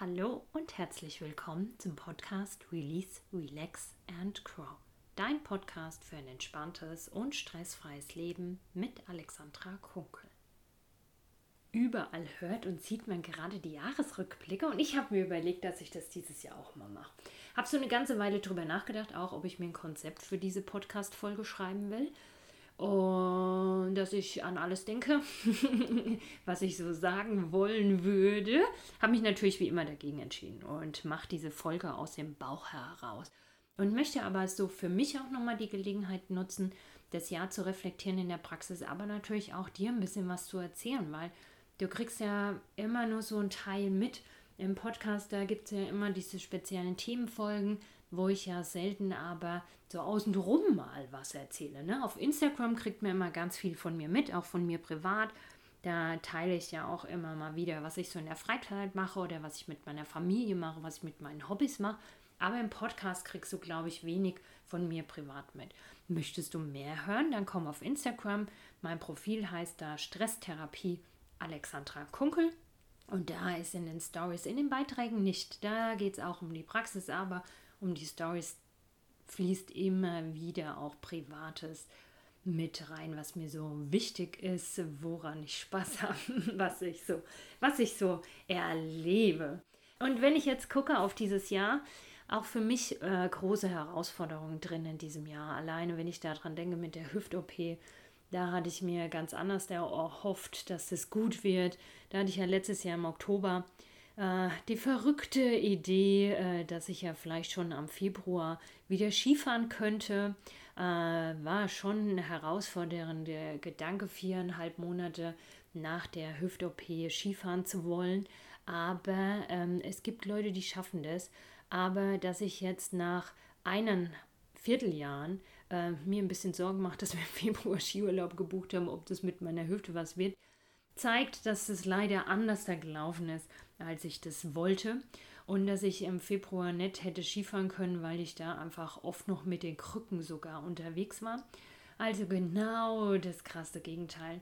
Hallo und herzlich willkommen zum Podcast Release, Relax and Grow. Dein Podcast für ein entspanntes und stressfreies Leben mit Alexandra Kunkel. Überall hört und sieht man gerade die Jahresrückblicke und ich habe mir überlegt, dass ich das dieses Jahr auch mal mache. Habe so eine ganze Weile drüber nachgedacht, auch ob ich mir ein Konzept für diese Podcast-Folge schreiben will und dass ich an alles denke, was ich so sagen wollen würde. Habe mich natürlich wie immer dagegen entschieden und mache diese Folge aus dem Bauch heraus. Und möchte aber so für mich auch nochmal die Gelegenheit nutzen, das Jahr zu reflektieren in der Praxis, aber natürlich auch dir ein bisschen was zu erzählen, weil du kriegst ja immer nur so einen Teil mit. Im Podcast, da gibt es ja immer diese speziellen Themenfolgen, wo ich ja selten aber so außenrum mal was erzähle. Ne? Auf Instagram kriegt man immer ganz viel von mir mit, auch von mir privat. Da teile ich ja auch immer mal wieder, was ich so in der Freizeit mache oder was ich mit meiner Familie mache, was ich mit meinen Hobbys mache. Aber im Podcast kriegst du, glaube ich, wenig von mir privat mit. Möchtest du mehr hören, dann komm auf Instagram. Mein Profil heißt da Stresstherapie Alexandra Kunkel. Und da ist in den Stories, in den Beiträgen nicht. Da geht es auch um die Praxis, aber um die Stories fließt immer wieder auch Privates mit rein, was mir so wichtig ist, woran ich Spaß habe, was ich so, was ich so erlebe. Und wenn ich jetzt gucke auf dieses Jahr, auch für mich äh, große Herausforderungen drin in diesem Jahr. Alleine, wenn ich daran denke mit der Hüft-OP, da hatte ich mir ganz anders erhofft, dass es gut wird. Da hatte ich ja letztes Jahr im Oktober die verrückte Idee, äh, dass ich ja vielleicht schon am Februar wieder Skifahren könnte, äh, war schon ein herausfordernder Gedanke, viereinhalb Monate nach der Hüft-OP Skifahren zu wollen. Aber ähm, es gibt Leute, die schaffen das. Aber dass ich jetzt nach einen Vierteljahren äh, mir ein bisschen Sorgen mache, dass wir im Februar Skiurlaub gebucht haben, ob das mit meiner Hüfte was wird, zeigt, dass es leider anders da gelaufen ist, als ich das wollte. Und dass ich im Februar nicht hätte Skifahren können, weil ich da einfach oft noch mit den Krücken sogar unterwegs war. Also genau das krasse Gegenteil.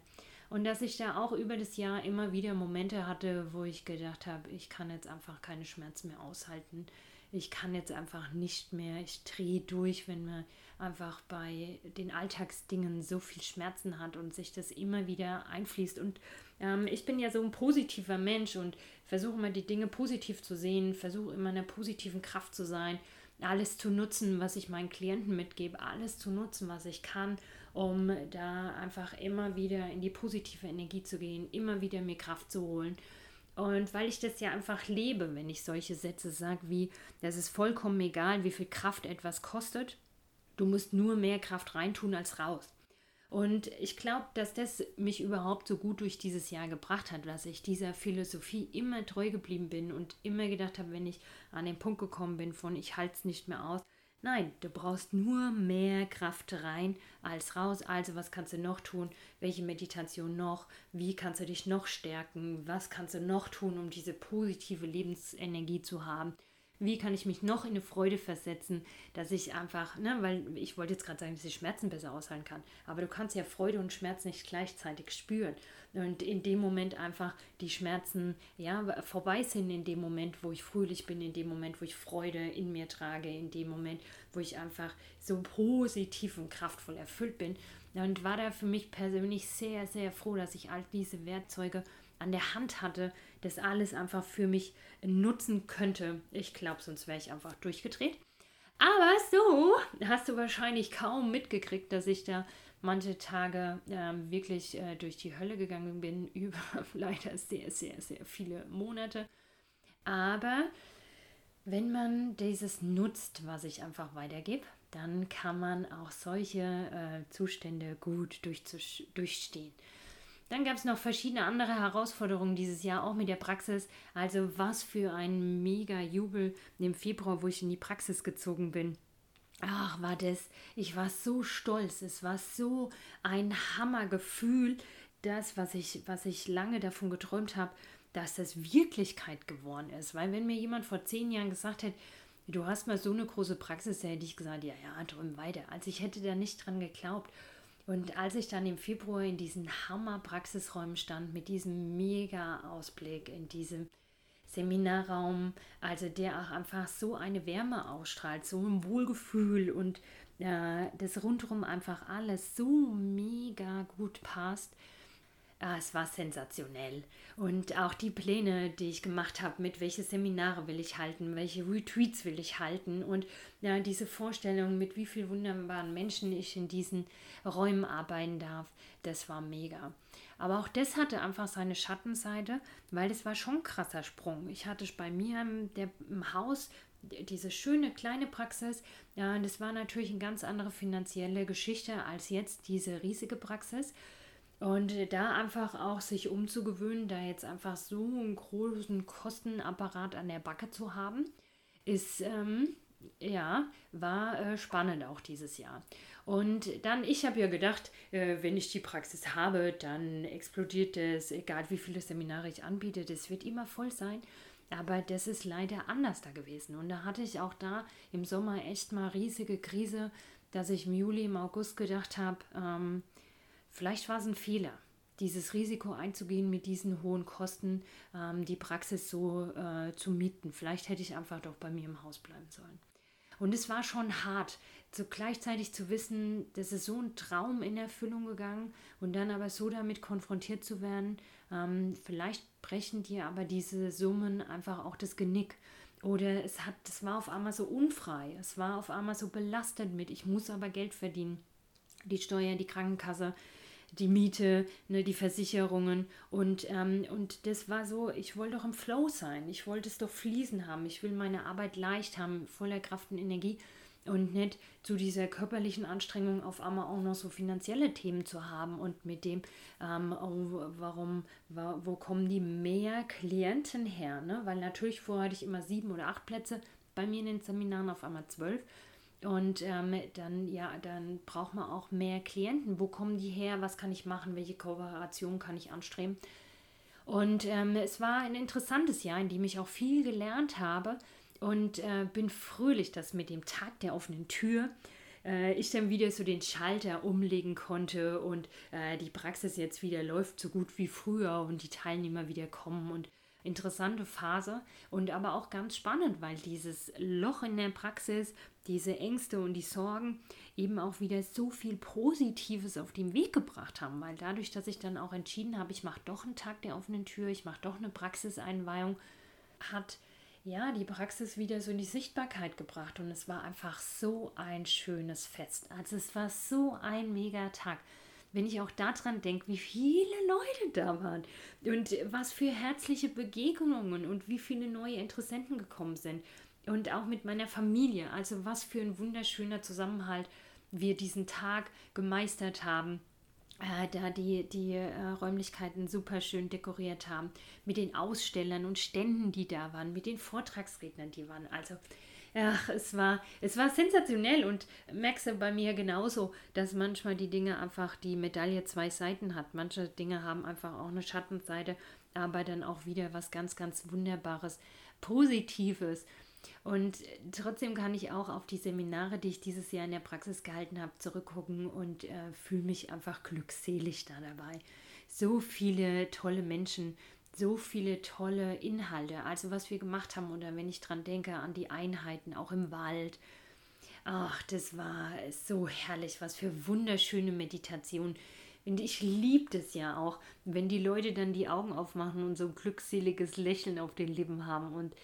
Und dass ich da auch über das Jahr immer wieder Momente hatte, wo ich gedacht habe, ich kann jetzt einfach keine Schmerzen mehr aushalten. Ich kann jetzt einfach nicht mehr, ich drehe durch, wenn man einfach bei den Alltagsdingen so viel Schmerzen hat und sich das immer wieder einfließt. Und ähm, ich bin ja so ein positiver Mensch und versuche immer die Dinge positiv zu sehen, versuche immer in einer positiven Kraft zu sein, alles zu nutzen, was ich meinen Klienten mitgebe, alles zu nutzen, was ich kann, um da einfach immer wieder in die positive Energie zu gehen, immer wieder mir Kraft zu holen. Und weil ich das ja einfach lebe, wenn ich solche Sätze sage, wie, das ist vollkommen egal, wie viel Kraft etwas kostet, du musst nur mehr Kraft reintun als raus. Und ich glaube, dass das mich überhaupt so gut durch dieses Jahr gebracht hat, dass ich dieser Philosophie immer treu geblieben bin und immer gedacht habe, wenn ich an den Punkt gekommen bin von ich halte es nicht mehr aus. Nein, du brauchst nur mehr Kraft rein als raus. Also was kannst du noch tun? Welche Meditation noch? Wie kannst du dich noch stärken? Was kannst du noch tun, um diese positive Lebensenergie zu haben? Wie kann ich mich noch in eine Freude versetzen, dass ich einfach, ne, weil ich wollte jetzt gerade sagen, dass ich Schmerzen besser aushalten kann, aber du kannst ja Freude und Schmerz nicht gleichzeitig spüren. Und in dem Moment einfach die Schmerzen ja vorbei sind in dem Moment, wo ich fröhlich bin, in dem Moment, wo ich Freude in mir trage, in dem Moment, wo ich einfach so positiv und kraftvoll erfüllt bin. Und war da für mich persönlich sehr sehr froh, dass ich all diese Werkzeuge an der Hand hatte, das alles einfach für mich nutzen könnte. Ich glaube, sonst wäre ich einfach durchgedreht. Aber so hast du wahrscheinlich kaum mitgekriegt, dass ich da manche Tage äh, wirklich äh, durch die Hölle gegangen bin, über leider sehr, sehr, sehr viele Monate. Aber wenn man dieses nutzt, was ich einfach weitergebe, dann kann man auch solche äh, Zustände gut durchstehen. Dann gab es noch verschiedene andere Herausforderungen dieses Jahr, auch mit der Praxis. Also was für ein mega Jubel im Februar, wo ich in die Praxis gezogen bin. Ach, war das, ich war so stolz. Es war so ein Hammergefühl, das, was ich, was ich lange davon geträumt habe, dass das Wirklichkeit geworden ist. Weil wenn mir jemand vor zehn Jahren gesagt hätte, du hast mal so eine große Praxis, da hätte ich gesagt, ja, ja, träum weiter. Also ich hätte da nicht dran geglaubt. Und als ich dann im Februar in diesen Hammer-Praxisräumen stand, mit diesem mega Ausblick, in diesem Seminarraum, also der auch einfach so eine Wärme ausstrahlt, so ein Wohlgefühl und äh, das rundherum einfach alles so mega gut passt. Ah, es war sensationell. Und auch die Pläne, die ich gemacht habe, mit welche Seminare will ich halten, welche Retreats will ich halten und ja, diese Vorstellung, mit wie vielen wunderbaren Menschen ich in diesen Räumen arbeiten darf, das war mega. Aber auch das hatte einfach seine Schattenseite, weil das war schon ein krasser Sprung. Ich hatte bei mir im, der, im Haus diese schöne kleine Praxis, ja, das war natürlich eine ganz andere finanzielle Geschichte als jetzt diese riesige Praxis. Und da einfach auch sich umzugewöhnen, da jetzt einfach so einen großen Kostenapparat an der Backe zu haben, ist, ähm, ja, war äh, spannend auch dieses Jahr. Und dann, ich habe ja gedacht, äh, wenn ich die Praxis habe, dann explodiert es, egal wie viele Seminare ich anbiete, das wird immer voll sein. Aber das ist leider anders da gewesen. Und da hatte ich auch da im Sommer echt mal riesige Krise, dass ich im Juli, im August gedacht habe, ähm, Vielleicht war es ein Fehler, dieses Risiko einzugehen mit diesen hohen Kosten, ähm, die Praxis so äh, zu mieten. Vielleicht hätte ich einfach doch bei mir im Haus bleiben sollen. Und es war schon hart, so gleichzeitig zu wissen, das ist so ein Traum in Erfüllung gegangen und dann aber so damit konfrontiert zu werden. Ähm, vielleicht brechen dir aber diese Summen einfach auch das Genick. Oder es hat, es war auf einmal so unfrei, es war auf einmal so belastet mit, ich muss aber Geld verdienen. Die Steuer, die Krankenkasse, die Miete, ne, die Versicherungen. Und, ähm, und das war so, ich wollte doch im Flow sein, ich wollte es doch fließen haben, ich will meine Arbeit leicht haben, voller Kraft und Energie. Und nicht zu dieser körperlichen Anstrengung auf einmal auch noch so finanzielle Themen zu haben und mit dem, ähm, oh, warum, wo kommen die mehr Klienten her, ne? weil natürlich vorher hatte ich immer sieben oder acht Plätze, bei mir in den Seminaren auf einmal zwölf und ähm, dann, ja, dann braucht man auch mehr Klienten. Wo kommen die her? Was kann ich machen? Welche Kooperation kann ich anstreben? Und ähm, es war ein interessantes Jahr, in dem ich auch viel gelernt habe und äh, bin fröhlich, dass mit dem Tag der offenen Tür äh, ich dann wieder so den Schalter umlegen konnte und äh, die Praxis jetzt wieder läuft so gut wie früher und die Teilnehmer wieder kommen und interessante Phase und aber auch ganz spannend, weil dieses Loch in der Praxis, diese Ängste und die Sorgen eben auch wieder so viel Positives auf den Weg gebracht haben, weil dadurch, dass ich dann auch entschieden habe, ich mache doch einen Tag der offenen Tür, ich mache doch eine Praxiseinweihung, hat ja, die Praxis wieder so in die Sichtbarkeit gebracht. Und es war einfach so ein schönes Fest. Also es war so ein mega Tag wenn ich auch daran denke, wie viele Leute da waren und was für herzliche Begegnungen und wie viele neue Interessenten gekommen sind. Und auch mit meiner Familie. Also was für ein wunderschöner Zusammenhalt wir diesen Tag gemeistert haben. Äh, da die, die äh, Räumlichkeiten super schön dekoriert haben, mit den Ausstellern und Ständen, die da waren, mit den Vortragsrednern, die waren. Also Ach, es war, es war sensationell und merkst du bei mir genauso, dass manchmal die Dinge einfach die Medaille zwei Seiten hat. Manche Dinge haben einfach auch eine Schattenseite, aber dann auch wieder was ganz, ganz Wunderbares, Positives. Und trotzdem kann ich auch auf die Seminare, die ich dieses Jahr in der Praxis gehalten habe, zurückgucken und äh, fühle mich einfach glückselig da dabei. So viele tolle Menschen, so viele tolle Inhalte. Also was wir gemacht haben oder wenn ich dran denke an die Einheiten auch im Wald. Ach, das war so herrlich, was für wunderschöne Meditation. Und ich liebe das ja auch, wenn die Leute dann die Augen aufmachen und so ein glückseliges Lächeln auf den Lippen haben und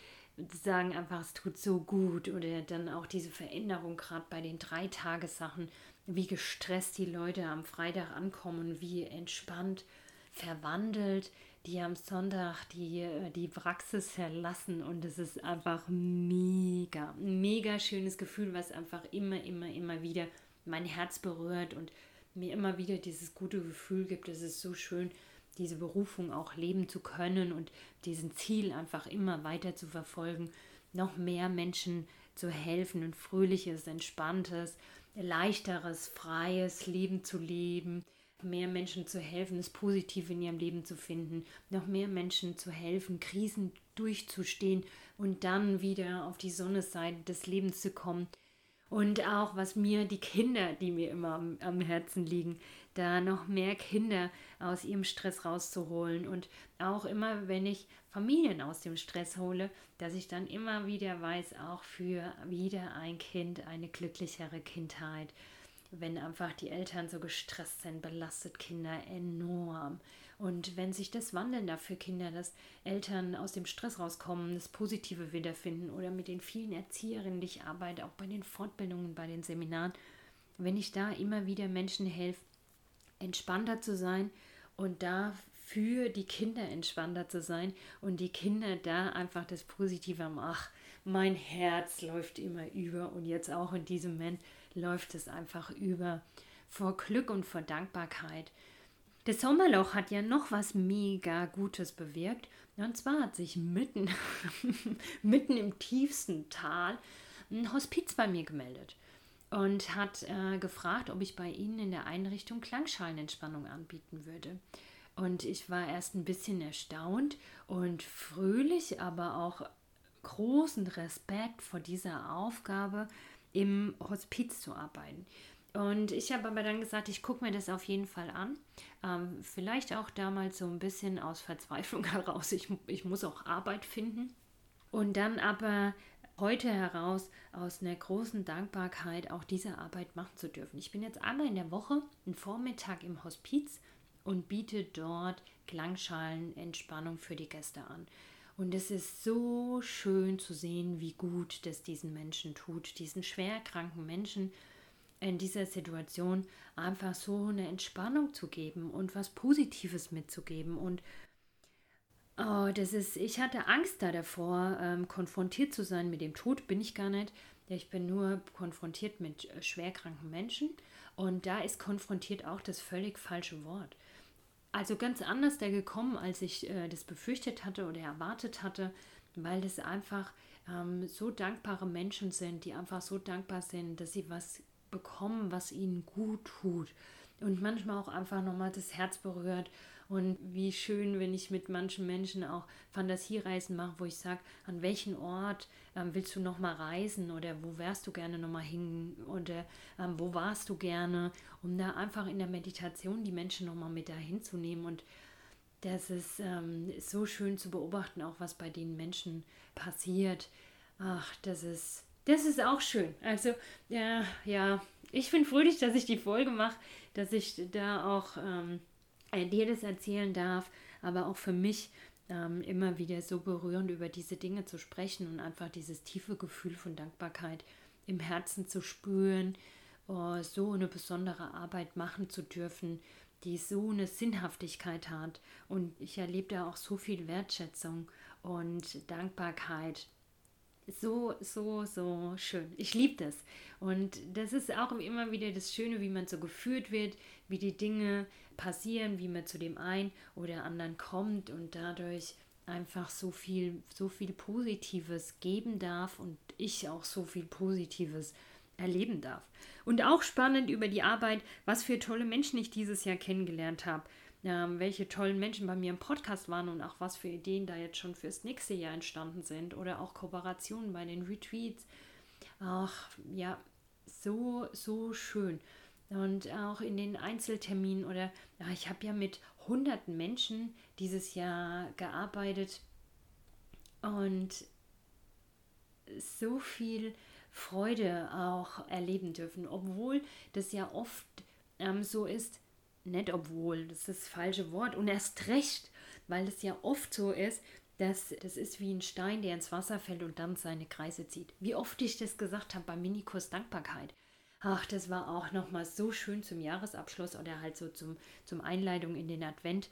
sagen einfach, es tut so gut. Oder dann auch diese Veränderung gerade bei den drei Tagesachen, wie gestresst die Leute am Freitag ankommen, wie entspannt verwandelt die am Sonntag die, äh, die Praxis verlassen und es ist einfach mega, mega schönes Gefühl, was einfach immer, immer, immer wieder mein Herz berührt und mir immer wieder dieses gute Gefühl gibt. Es ist so schön, diese Berufung auch leben zu können und diesen Ziel einfach immer weiter zu verfolgen, noch mehr Menschen zu helfen, ein fröhliches, entspanntes, leichteres, freies Leben zu leben mehr Menschen zu helfen, das Positive in ihrem Leben zu finden, noch mehr Menschen zu helfen, Krisen durchzustehen und dann wieder auf die Sonnenseite des Lebens zu kommen. Und auch, was mir die Kinder, die mir immer am, am Herzen liegen, da noch mehr Kinder aus ihrem Stress rauszuholen und auch immer, wenn ich Familien aus dem Stress hole, dass ich dann immer wieder weiß, auch für wieder ein Kind eine glücklichere Kindheit. Wenn einfach die Eltern so gestresst sind, belastet Kinder enorm. Und wenn sich das wandeln darf für Kinder, dass Eltern aus dem Stress rauskommen, das Positive wiederfinden oder mit den vielen Erzieherinnen, die ich arbeite, auch bei den Fortbildungen, bei den Seminaren, wenn ich da immer wieder Menschen helfe, entspannter zu sein und da für die Kinder entspannter zu sein und die Kinder da einfach das Positive am Ach, mein Herz läuft immer über und jetzt auch in diesem Moment läuft es einfach über vor Glück und vor Dankbarkeit. Das Sommerloch hat ja noch was mega Gutes bewirkt. Und zwar hat sich mitten, mitten im tiefsten Tal ein Hospiz bei mir gemeldet und hat äh, gefragt, ob ich bei ihnen in der Einrichtung Klangschalenentspannung anbieten würde. Und ich war erst ein bisschen erstaunt und fröhlich, aber auch großen Respekt vor dieser Aufgabe, im Hospiz zu arbeiten. Und ich habe aber dann gesagt, ich gucke mir das auf jeden Fall an. Ähm, vielleicht auch damals so ein bisschen aus Verzweiflung heraus. Ich, ich muss auch Arbeit finden. Und dann aber heute heraus aus einer großen Dankbarkeit auch diese Arbeit machen zu dürfen. Ich bin jetzt einmal in der Woche, einen Vormittag im Hospiz und biete dort Klangschalenentspannung für die Gäste an. Und es ist so schön zu sehen, wie gut das diesen Menschen tut, diesen schwerkranken Menschen in dieser Situation einfach so eine Entspannung zu geben und was Positives mitzugeben und Oh, das ist, ich hatte Angst da davor, ähm, konfrontiert zu sein mit dem Tod, bin ich gar nicht. Ich bin nur konfrontiert mit äh, schwerkranken Menschen und da ist konfrontiert auch das völlig falsche Wort. Also ganz anders da gekommen, als ich äh, das befürchtet hatte oder erwartet hatte, weil das einfach ähm, so dankbare Menschen sind, die einfach so dankbar sind, dass sie was bekommen, was ihnen gut tut. Und manchmal auch einfach nochmal das Herz berührt und wie schön, wenn ich mit manchen Menschen auch Fantasiereisen mache, wo ich sage, an welchen Ort ähm, willst du nochmal reisen oder wo wärst du gerne nochmal hin oder ähm, wo warst du gerne, um da einfach in der Meditation die Menschen nochmal mit dahin zu nehmen und das ist ähm, so schön zu beobachten, auch was bei den Menschen passiert. Ach, das ist, das ist auch schön. Also, ja, ja, ich bin fröhlich, dass ich die Folge mache, dass ich da auch ähm, äh, dir das erzählen darf, aber auch für mich ähm, immer wieder so berührend über diese Dinge zu sprechen und einfach dieses tiefe Gefühl von Dankbarkeit im Herzen zu spüren, oh, so eine besondere Arbeit machen zu dürfen, die so eine Sinnhaftigkeit hat. Und ich erlebe da auch so viel Wertschätzung und Dankbarkeit so, so, so schön. Ich liebe das. Und das ist auch immer wieder das Schöne, wie man so geführt wird, wie die Dinge passieren, wie man zu dem einen oder anderen kommt und dadurch einfach so viel, so viel Positives geben darf und ich auch so viel Positives erleben darf. Und auch spannend über die Arbeit, was für tolle Menschen ich dieses Jahr kennengelernt habe ähm, welche tollen Menschen bei mir im Podcast waren und auch was für Ideen da jetzt schon fürs nächste Jahr entstanden sind oder auch Kooperationen bei den Retreats. Ach, ja, so, so schön. Und auch in den Einzelterminen oder ja, ich habe ja mit hunderten Menschen dieses Jahr gearbeitet und so viel Freude auch erleben dürfen, obwohl das ja oft ähm, so ist, nicht obwohl, das ist das falsche Wort und erst recht, weil es ja oft so ist, dass das ist wie ein Stein, der ins Wasser fällt und dann seine Kreise zieht. Wie oft ich das gesagt habe beim Minikurs Dankbarkeit. Ach, das war auch nochmal so schön zum Jahresabschluss oder halt so zum, zum Einleitung in den Advent,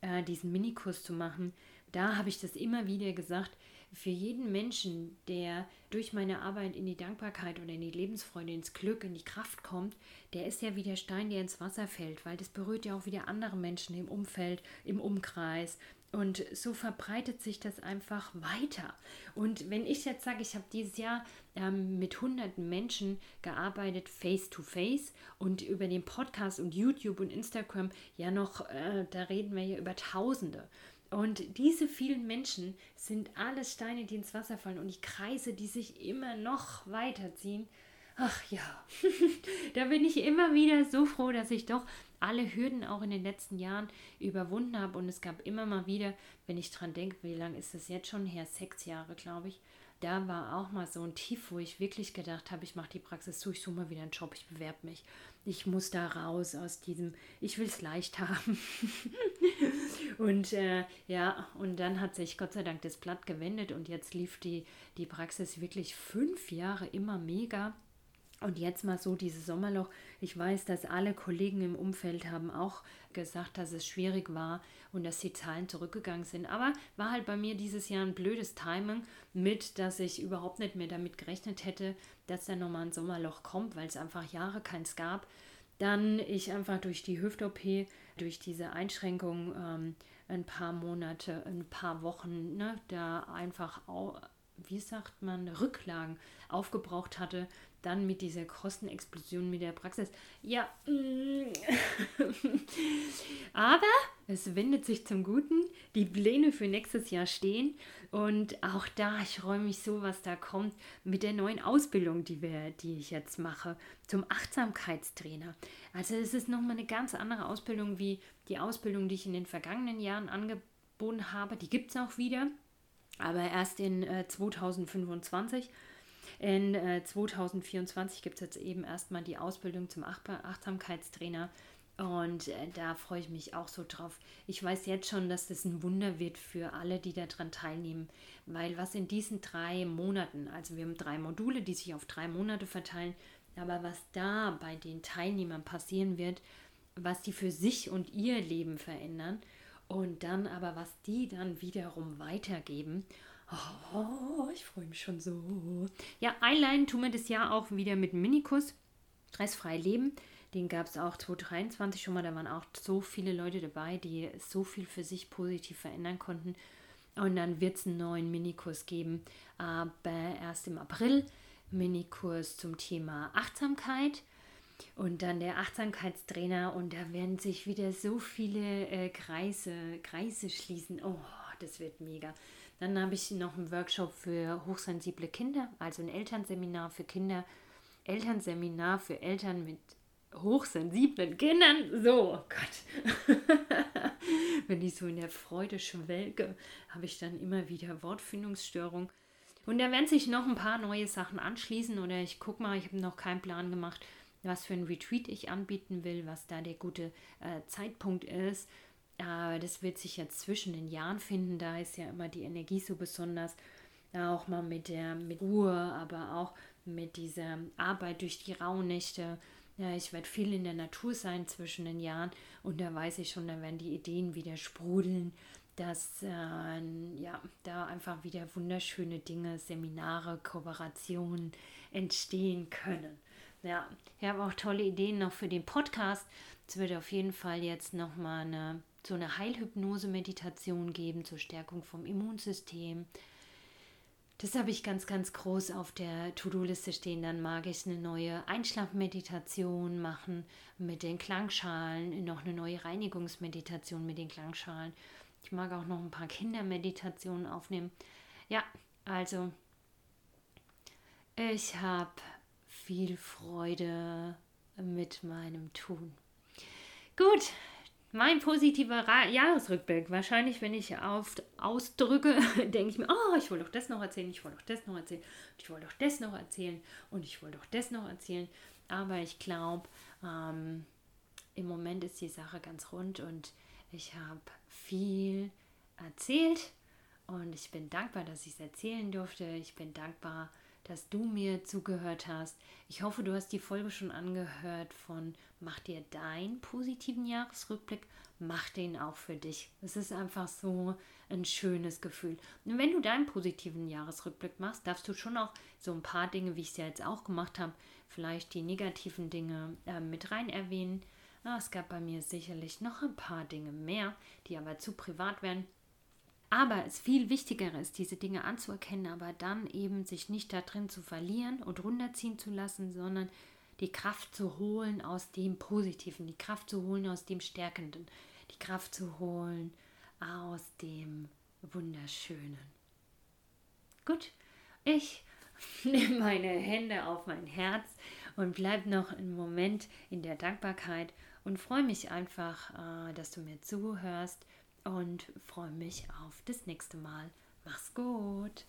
äh, diesen Minikurs zu machen. Da habe ich das immer wieder gesagt, für jeden Menschen, der durch meine Arbeit in die Dankbarkeit oder in die Lebensfreude, ins Glück, in die Kraft kommt, der ist ja wie der Stein, der ins Wasser fällt, weil das berührt ja auch wieder andere Menschen im Umfeld, im Umkreis. Und so verbreitet sich das einfach weiter. Und wenn ich jetzt sage, ich habe dieses Jahr ähm, mit hunderten Menschen gearbeitet, face to face und über den Podcast und YouTube und Instagram ja noch, äh, da reden wir ja über Tausende. Und diese vielen Menschen sind alles Steine, die ins Wasser fallen und die Kreise, die sich immer noch weiterziehen. Ach ja, da bin ich immer wieder so froh, dass ich doch alle Hürden auch in den letzten Jahren überwunden habe. Und es gab immer mal wieder, wenn ich dran denke, wie lange ist das jetzt schon her? Sechs Jahre, glaube ich da war auch mal so ein Tief, wo ich wirklich gedacht habe, ich mache die Praxis zu, ich suche mal wieder einen Job, ich bewerbe mich. Ich muss da raus aus diesem, ich will es leicht haben. und äh, ja, und dann hat sich Gott sei Dank das Blatt gewendet und jetzt lief die, die Praxis wirklich fünf Jahre immer mega. Und jetzt mal so dieses Sommerloch. Ich weiß, dass alle Kollegen im Umfeld haben auch gesagt, dass es schwierig war und dass die Zahlen zurückgegangen sind. Aber war halt bei mir dieses Jahr ein blödes Timing mit, dass ich überhaupt nicht mehr damit gerechnet hätte, dass da nochmal ein Sommerloch kommt, weil es einfach Jahre keins gab. Dann ich einfach durch die Hüft-OP, durch diese Einschränkung ähm, ein paar Monate, ein paar Wochen, ne, da einfach auch wie sagt man, Rücklagen aufgebraucht hatte, dann mit dieser Kostenexplosion mit der Praxis. Ja, mm. aber es wendet sich zum Guten. Die Pläne für nächstes Jahr stehen und auch da, ich freue mich so, was da kommt mit der neuen Ausbildung, die, wir, die ich jetzt mache, zum Achtsamkeitstrainer. Also es ist nochmal eine ganz andere Ausbildung wie die Ausbildung, die ich in den vergangenen Jahren angeboten habe. Die gibt es auch wieder aber erst in äh, 2025. In äh, 2024 gibt es jetzt eben erstmal die Ausbildung zum Ach Achtsamkeitstrainer. Und äh, da freue ich mich auch so drauf. Ich weiß jetzt schon, dass das ein Wunder wird für alle, die daran teilnehmen. Weil was in diesen drei Monaten, also wir haben drei Module, die sich auf drei Monate verteilen, aber was da bei den Teilnehmern passieren wird, was die für sich und ihr Leben verändern und dann aber, was die dann wiederum weitergeben. Oh, ich freue mich schon so. Ja, einleiten tun wir das Jahr auch wieder mit Minikus. Stressfrei leben. Den gab es auch 2023 schon mal. Da waren auch so viele Leute dabei, die so viel für sich positiv verändern konnten. Und dann wird es einen neuen Minikurs geben, aber erst im April. Minikurs zum Thema Achtsamkeit und dann der Achtsamkeitstrainer und da werden sich wieder so viele äh, Kreise, Kreise schließen. Oh, das wird mega. Dann habe ich noch einen Workshop für hochsensible Kinder, also ein Elternseminar für Kinder, Elternseminar für Eltern mit hochsensiblen Kindern. So, oh Gott. Wenn ich so in der Freude schwelge, habe ich dann immer wieder Wortfindungsstörung. Und da werden sich noch ein paar neue Sachen anschließen oder ich gucke mal, ich habe noch keinen Plan gemacht was für ein Retreat ich anbieten will, was da der gute äh, Zeitpunkt ist. Äh, das wird sich jetzt zwischen den Jahren finden. Da ist ja immer die Energie so besonders. Auch mal mit der mit Ruhe, aber auch mit dieser Arbeit durch die Rauhnächte. Ja, ich werde viel in der Natur sein zwischen den Jahren und da weiß ich schon, da werden die Ideen wieder sprudeln, dass äh, ja, da einfach wieder wunderschöne Dinge, Seminare, Kooperationen entstehen können. Ja, ich habe auch tolle Ideen noch für den Podcast. Es wird auf jeden Fall jetzt nochmal eine, so eine Heilhypnose-Meditation geben zur Stärkung vom Immunsystem. Das habe ich ganz, ganz groß auf der To-Do-Liste stehen. Dann mag ich eine neue Einschlafmeditation machen mit den Klangschalen, noch eine neue Reinigungsmeditation mit den Klangschalen. Ich mag auch noch ein paar Kindermeditationen aufnehmen. Ja, also ich habe viel Freude mit meinem Tun. Gut, mein positiver Ra Jahresrückblick. Wahrscheinlich, wenn ich oft ausdrücke, denke ich mir, oh, ich wollte doch das noch erzählen, ich wollte doch das noch erzählen, ich wollte doch das noch erzählen und ich wollte doch das noch erzählen. Aber ich glaube, ähm, im Moment ist die Sache ganz rund und ich habe viel erzählt und ich bin dankbar, dass ich es erzählen durfte. Ich bin dankbar, dass du mir zugehört hast. Ich hoffe, du hast die Folge schon angehört von Mach dir deinen positiven Jahresrückblick, mach den auch für dich. Es ist einfach so ein schönes Gefühl. Und wenn du deinen positiven Jahresrückblick machst, darfst du schon auch so ein paar Dinge, wie ich es ja jetzt auch gemacht habe, vielleicht die negativen Dinge äh, mit rein erwähnen. Na, es gab bei mir sicherlich noch ein paar Dinge mehr, die aber zu privat wären. Aber es viel wichtiger ist, diese Dinge anzuerkennen, aber dann eben sich nicht da drin zu verlieren und runterziehen zu lassen, sondern die Kraft zu holen aus dem Positiven, die Kraft zu holen aus dem Stärkenden, die Kraft zu holen aus dem Wunderschönen. Gut, ich nehme meine Hände auf mein Herz und bleibe noch einen Moment in der Dankbarkeit und freue mich einfach, äh, dass du mir zuhörst und freue mich auf das nächste Mal. Mach's gut!